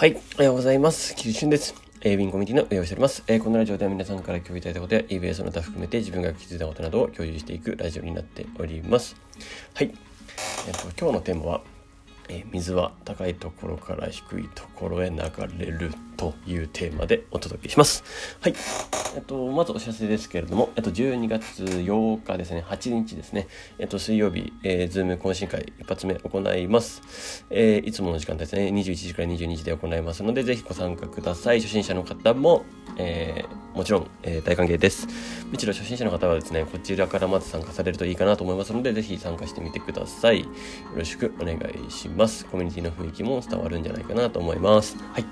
はい、おはようございます。キリシュンです。えー、ウィンコミュニティの運営をしております。えー、このラジオでは皆さんから共有いただいたことや、eBay その他含めて自分が気づいたことなどを共有していくラジオになっております。はい。えっ、と、今日のテーマは、え水は高いところから低いところへ流れるというテーマでお届けします。はい。えっと、まずお知らせですけれども、えっと、12月8日ですね、8日ですね、えっと、水曜日、えー、ズーム懇親会一発目行います。えー、いつもの時間ですね、21時から22時で行いますので、ぜひご参加ください。初心者の方も、えー、もちろん、えー、大歓迎です。むしろ初心者の方はですね、こちらからまず参加されるといいかなと思いますので、ぜひ参加してみてください。よろしくお願いします。コミュニティの雰囲気も伝わるんじゃないかなと思います。はい。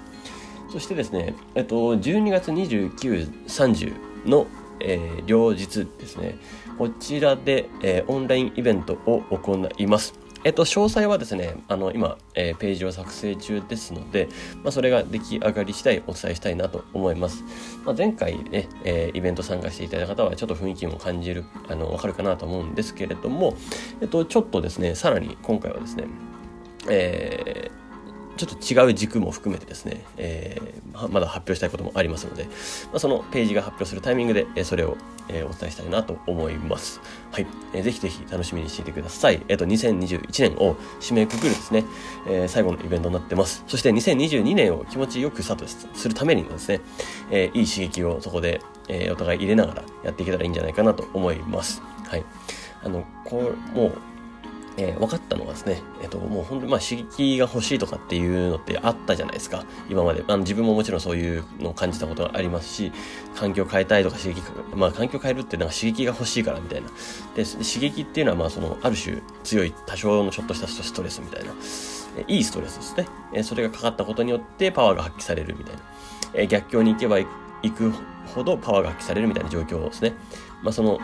そしてですね、えっと、12月29、30の、えー、両日ですね、こちらで、えー、オンラインイベントを行います。えっと、詳細はですね、あの、今、えー、ページを作成中ですので、まあ、それが出来上がり次第お伝えしたいなと思います。まあ、前回ね、えー、イベント参加していただいた方は、ちょっと雰囲気も感じる、あの、わかるかなと思うんですけれども、えっと、ちょっとですね、さらに今回はですね、えー、ちょっと違う軸も含めてですね、えー、まだ発表したいこともありますので、まあ、そのページが発表するタイミングで、えそれを、えお伝えしたいなと思います。はい。えー、ぜひぜひ楽しみにしていてください。えっ、ー、と、2021年を締めくくるですね、えー、最後のイベントになってます。そして2022年を気持ちよくスタートするためにもですね、えいい刺激をそこで、えお互い入れながらやっていけたらいいんじゃないかなと思います。はい。あの、こう、もう、えー、分かったのはですね、えっ、と、もう本当にま刺激が欲しいとかっていうのってあったじゃないですか。今まで。あ自分ももちろんそういうのを感じたことがありますし、環境を変えたいとか刺激、まあ環境変えるってなんか刺激が欲しいからみたいな。で、刺激っていうのはまあその、ある種強い多少のちょっとしたストレスみたいな。えいいストレスですね。えそれがかかったことによってパワーが発揮されるみたいな。え逆境に行けば行くほどパワーが発揮されるみたいな状況ですね。まあその、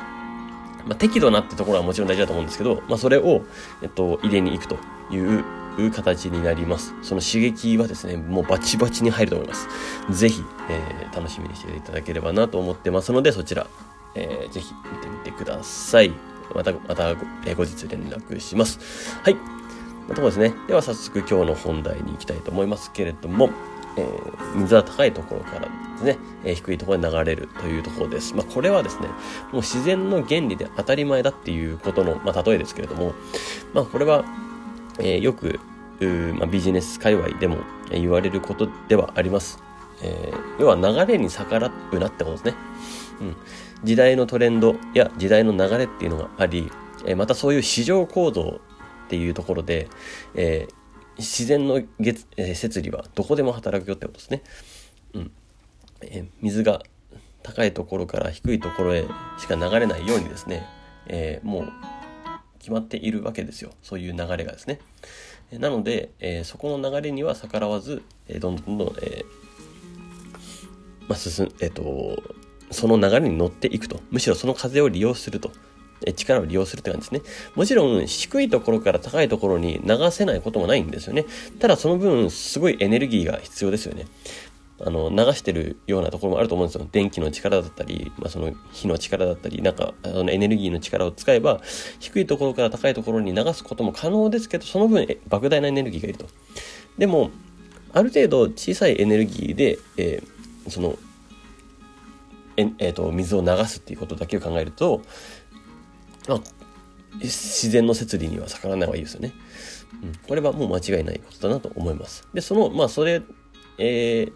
まあ、適度なってところはもちろん大事だと思うんですけど、まあ、それを、えっと、入れに行くという形になります。その刺激はですね、もうバチバチに入ると思います。ぜひ、えー、楽しみにしていただければなと思ってますので、そちら、えー、ぜひ見てみてください。また、また、え、後日連絡します。はい。まとこですね。では早速今日の本題に行きたいと思いますけれども、えー、水は高いところからですね、えー、低いところに流れるというところです。まあ、これはですね、もう自然の原理で当たり前だっていうことの、まあ、例えですけれども、まあ、これは、えー、よく、まあ、ビジネス界隈でも言われることではあります。えー、要は流れに逆らうなってことですね。うん。時代のトレンドや時代の流れっていうのがあり、えー、またそういう市場構造っていうところで、えー、自然の月、えー、摂理はどこでも働くよってことですね。うん。え、水が高いところから低いところへしか流れないようにですね、えー、もう決まっているわけですよ。そういう流れがですね。なので、えー、そこの流れには逆らわず、えー、どんどんどん、え、まあ、進えっ、と、その流れに乗っていくと。むしろその風を利用すると。力を利用するって感じですね。もちろん、低いところから高いところに流せないこともないんですよね。ただその分、すごいエネルギーが必要ですよね。あの、流してるようなところもあると思うんですよ。電気の力だったり、まあ、その火の力だったり、なんか、あのエネルギーの力を使えば、低いところから高いところに流すことも可能ですけど、その分、莫大なエネルギーがいると。でも、ある程度小さいエネルギーで、えー、その、ええーと水を流すっていうことだけを考えると、まあ、自然の摂理には逆らわない方がいいですよね。うん、これはもう間違いないことだなと思います。で、その、まあ、それ、え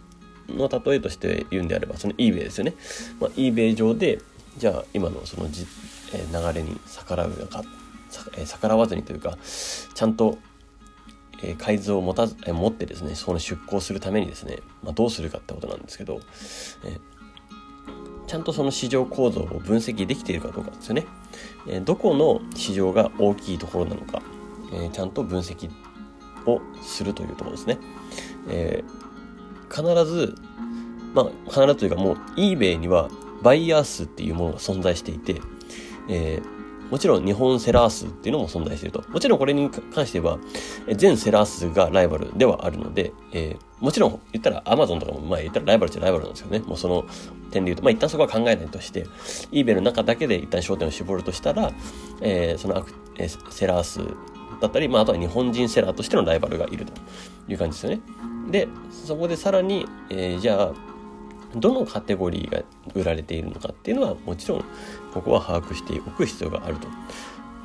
ー、の例えとして言うんであれば、その eBay ですよね。まあ、eBay 上で、じゃあ今のそのじ、えー、流れに逆らうか、えー、逆らわずにというか、ちゃんと、えー、改造を持たず、えー、持ってですね、その出航するためにですね、まあ、どうするかってことなんですけど、えーちゃんとその市場構造を分析できているかどうかですよね。えどこの市場が大きいところなのか、えちゃんと分析をするというところですね。えー、必ず、まあ、必ずというかもう eBay にはバイヤー数っていうものが存在していて、えーもちろん日本セラー数っていうのも存在していると。もちろんこれに関しては、全セラー数がライバルではあるので、えー、もちろん言ったら Amazon とかも、まあ言ったらライバルっちゃライバルなんですよね。もうその点で言うと、まあ一旦そこは考えないとして、eBay の中だけで一旦焦点を絞るとしたら、えー、その、えー、セラー数だったり、まあ、あとは日本人セラーとしてのライバルがいるという感じですよね。で、そこでさらに、えー、じゃあ、どのカテゴリーが売られているのかっていうのはもちろんここは把握しておく必要があると。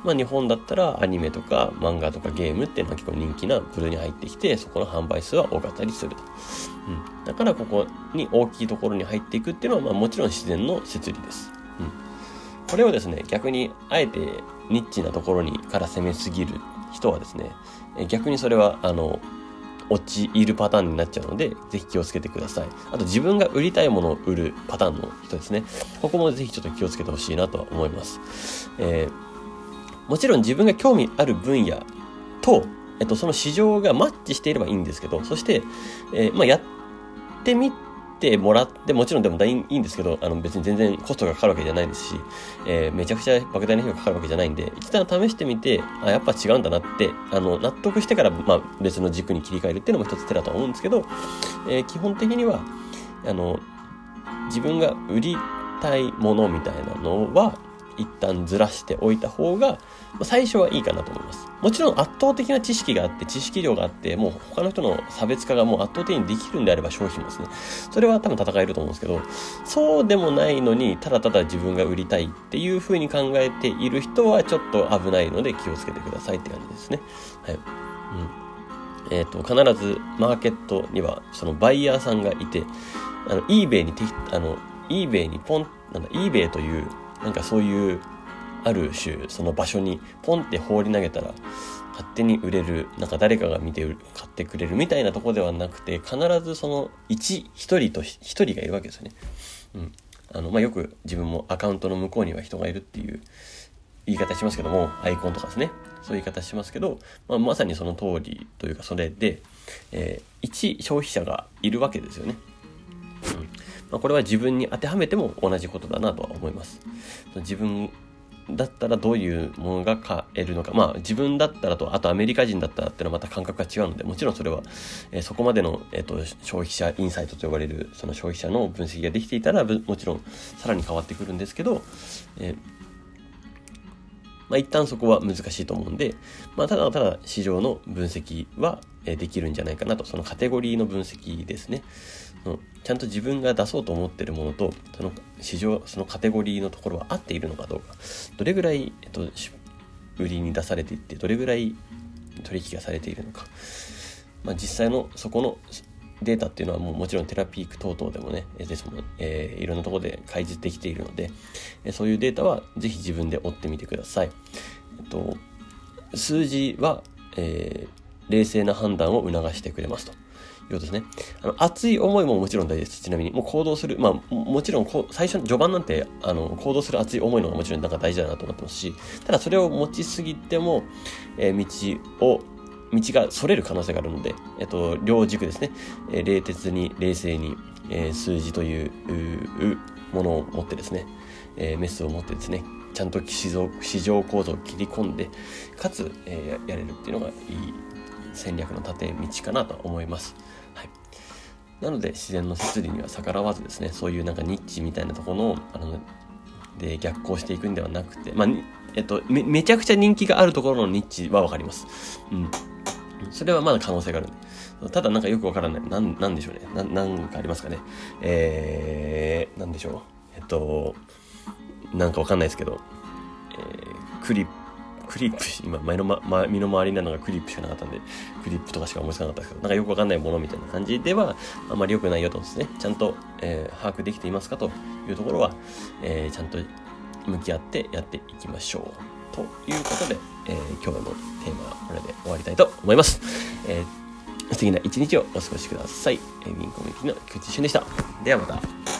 まあ、日本だったらアニメとか漫画とかゲームっていうのは結構人気な部類に入ってきてそこの販売数は多かったりすると、うん、だからここに大きいところに入っていくっていうのは、まあ、もちろん自然の摂理です、うん、これをですね逆にあえてニッチなところにから攻めすぎる人はですね逆にそれはあの陥るパターンになっちゃうので、ぜひ気をつけてください。あと自分が売りたいものを売るパターンの人ですね。ここもぜひちょっと気をつけてほしいなとは思います。えー、もちろん自分が興味ある分野と、えっと、その市場がマッチしていればいいんですけど、そして、えー、まあ、やってみててもらって、もちろんでもいいんですけど、あの別に全然コストがかかるわけじゃないですし、えー、めちゃくちゃ莫大な費用がかかるわけじゃないんで、一旦試してみて、あ、やっぱ違うんだなって、あの、納得してから、まあ別の軸に切り替えるっていうのも一つ手だと思うんですけど、えー、基本的には、あの、自分が売りたいものみたいなのは、一旦ずらしておいた方が、最初はいいかなと思います。もちろん圧倒的な知識があって、知識量があって、もう他の人の差別化がもう圧倒的にできるんであれば商品ですね、それは多分戦えると思うんですけど、そうでもないのに、ただただ自分が売りたいっていう風に考えている人はちょっと危ないので気をつけてくださいって感じですね。はい。うんえっ、ー、と、必ずマーケットにはそのバイヤーさんがいて、あの、eBay にて、あの、eBay にポン、なんだ、eBay というなんかそういうある種その場所にポンって放り投げたら勝手に売れるなんか誰かが見て買ってくれるみたいなとこではなくて必ずその一一人と一人がいるわけですよね。うんあのまあ、よく自分もアカウントの向こうには人がいるっていう言い方しますけどもアイコンとかですねそういう言い方しますけど、まあ、まさにその通りというかそれで、えー、一消費者がいるわけですよね。まあ、これは自分に当てはめても同じことだなとは思います。自分だったらどういうものが買えるのか。まあ自分だったらと、あとアメリカ人だったらっていうのはまた感覚が違うので、もちろんそれは、えー、そこまでの、えーと、消費者インサイトと呼ばれるその消費者の分析ができていたら、もちろんさらに変わってくるんですけど、えーまあ、一旦そこは難しいと思うんで、まあ、ただただ市場の分析はできるんじゃないかなと、そのカテゴリーの分析ですね。ちゃんと自分が出そうと思ってるものと、その市場、そのカテゴリーのところは合っているのかどうか、どれぐらい、えっと、売りに出されていって、どれぐらい取引がされているのか。まあ、実際のそこのデータっていうのはもうもちろんテラピーク等々でもね、ですもえー、いろんなところで開示できているので、えそういうデータはぜひ自分で追ってみてください。えっと、数字は、えー、冷静な判断を促してくれますと。いうですね。あの、熱い思いももちろん大事です。ちなみに。もう行動する。まあ、もちろんこ、最初の序盤なんて、あの、行動する熱い思いのがもちろんなんか大事だなと思ってますし、ただそれを持ちすぎても、えー、道を道がそれる可能性があるので、えっと、両軸ですね、えー、冷徹に冷静に、えー、数字というものを持ってですね、えー、メスを持ってですね、ちゃんと市場市場構造を切り込んで、かつ、えー、やれるっていうのがいい戦略の縦道かなと思います。はい。なので、自然の摂理には逆らわずですね、そういうなんかニッチみたいなところの、あの、で逆行していくんではなくて、まあ、えっと、め、めちゃくちゃ人気があるところのニッチはわかります。うん。それはまだ可能性があるんでただなんかよくわからない。なん、なんでしょうね。な、なんかありますかね。えー、なんでしょう。えっと、なんかわかんないですけど、えー、クリップ、クリップ、今、前の、ま、身の回りなのがクリップしかなかったんで、クリップとかしか思いつかなかったですけど、なんかよくわかんないものみたいな感じでは、あまり良くないよとですね、ちゃんと、えー、把握できていますかというところは、えー、ちゃんと向き合ってやっていきましょう。ということで、えー、今日のテーマはこれで終わりたいと思います。えー、素敵な一日をお過ごしください。えー、ウィンコミュニティの菊池俊でした。ではまた。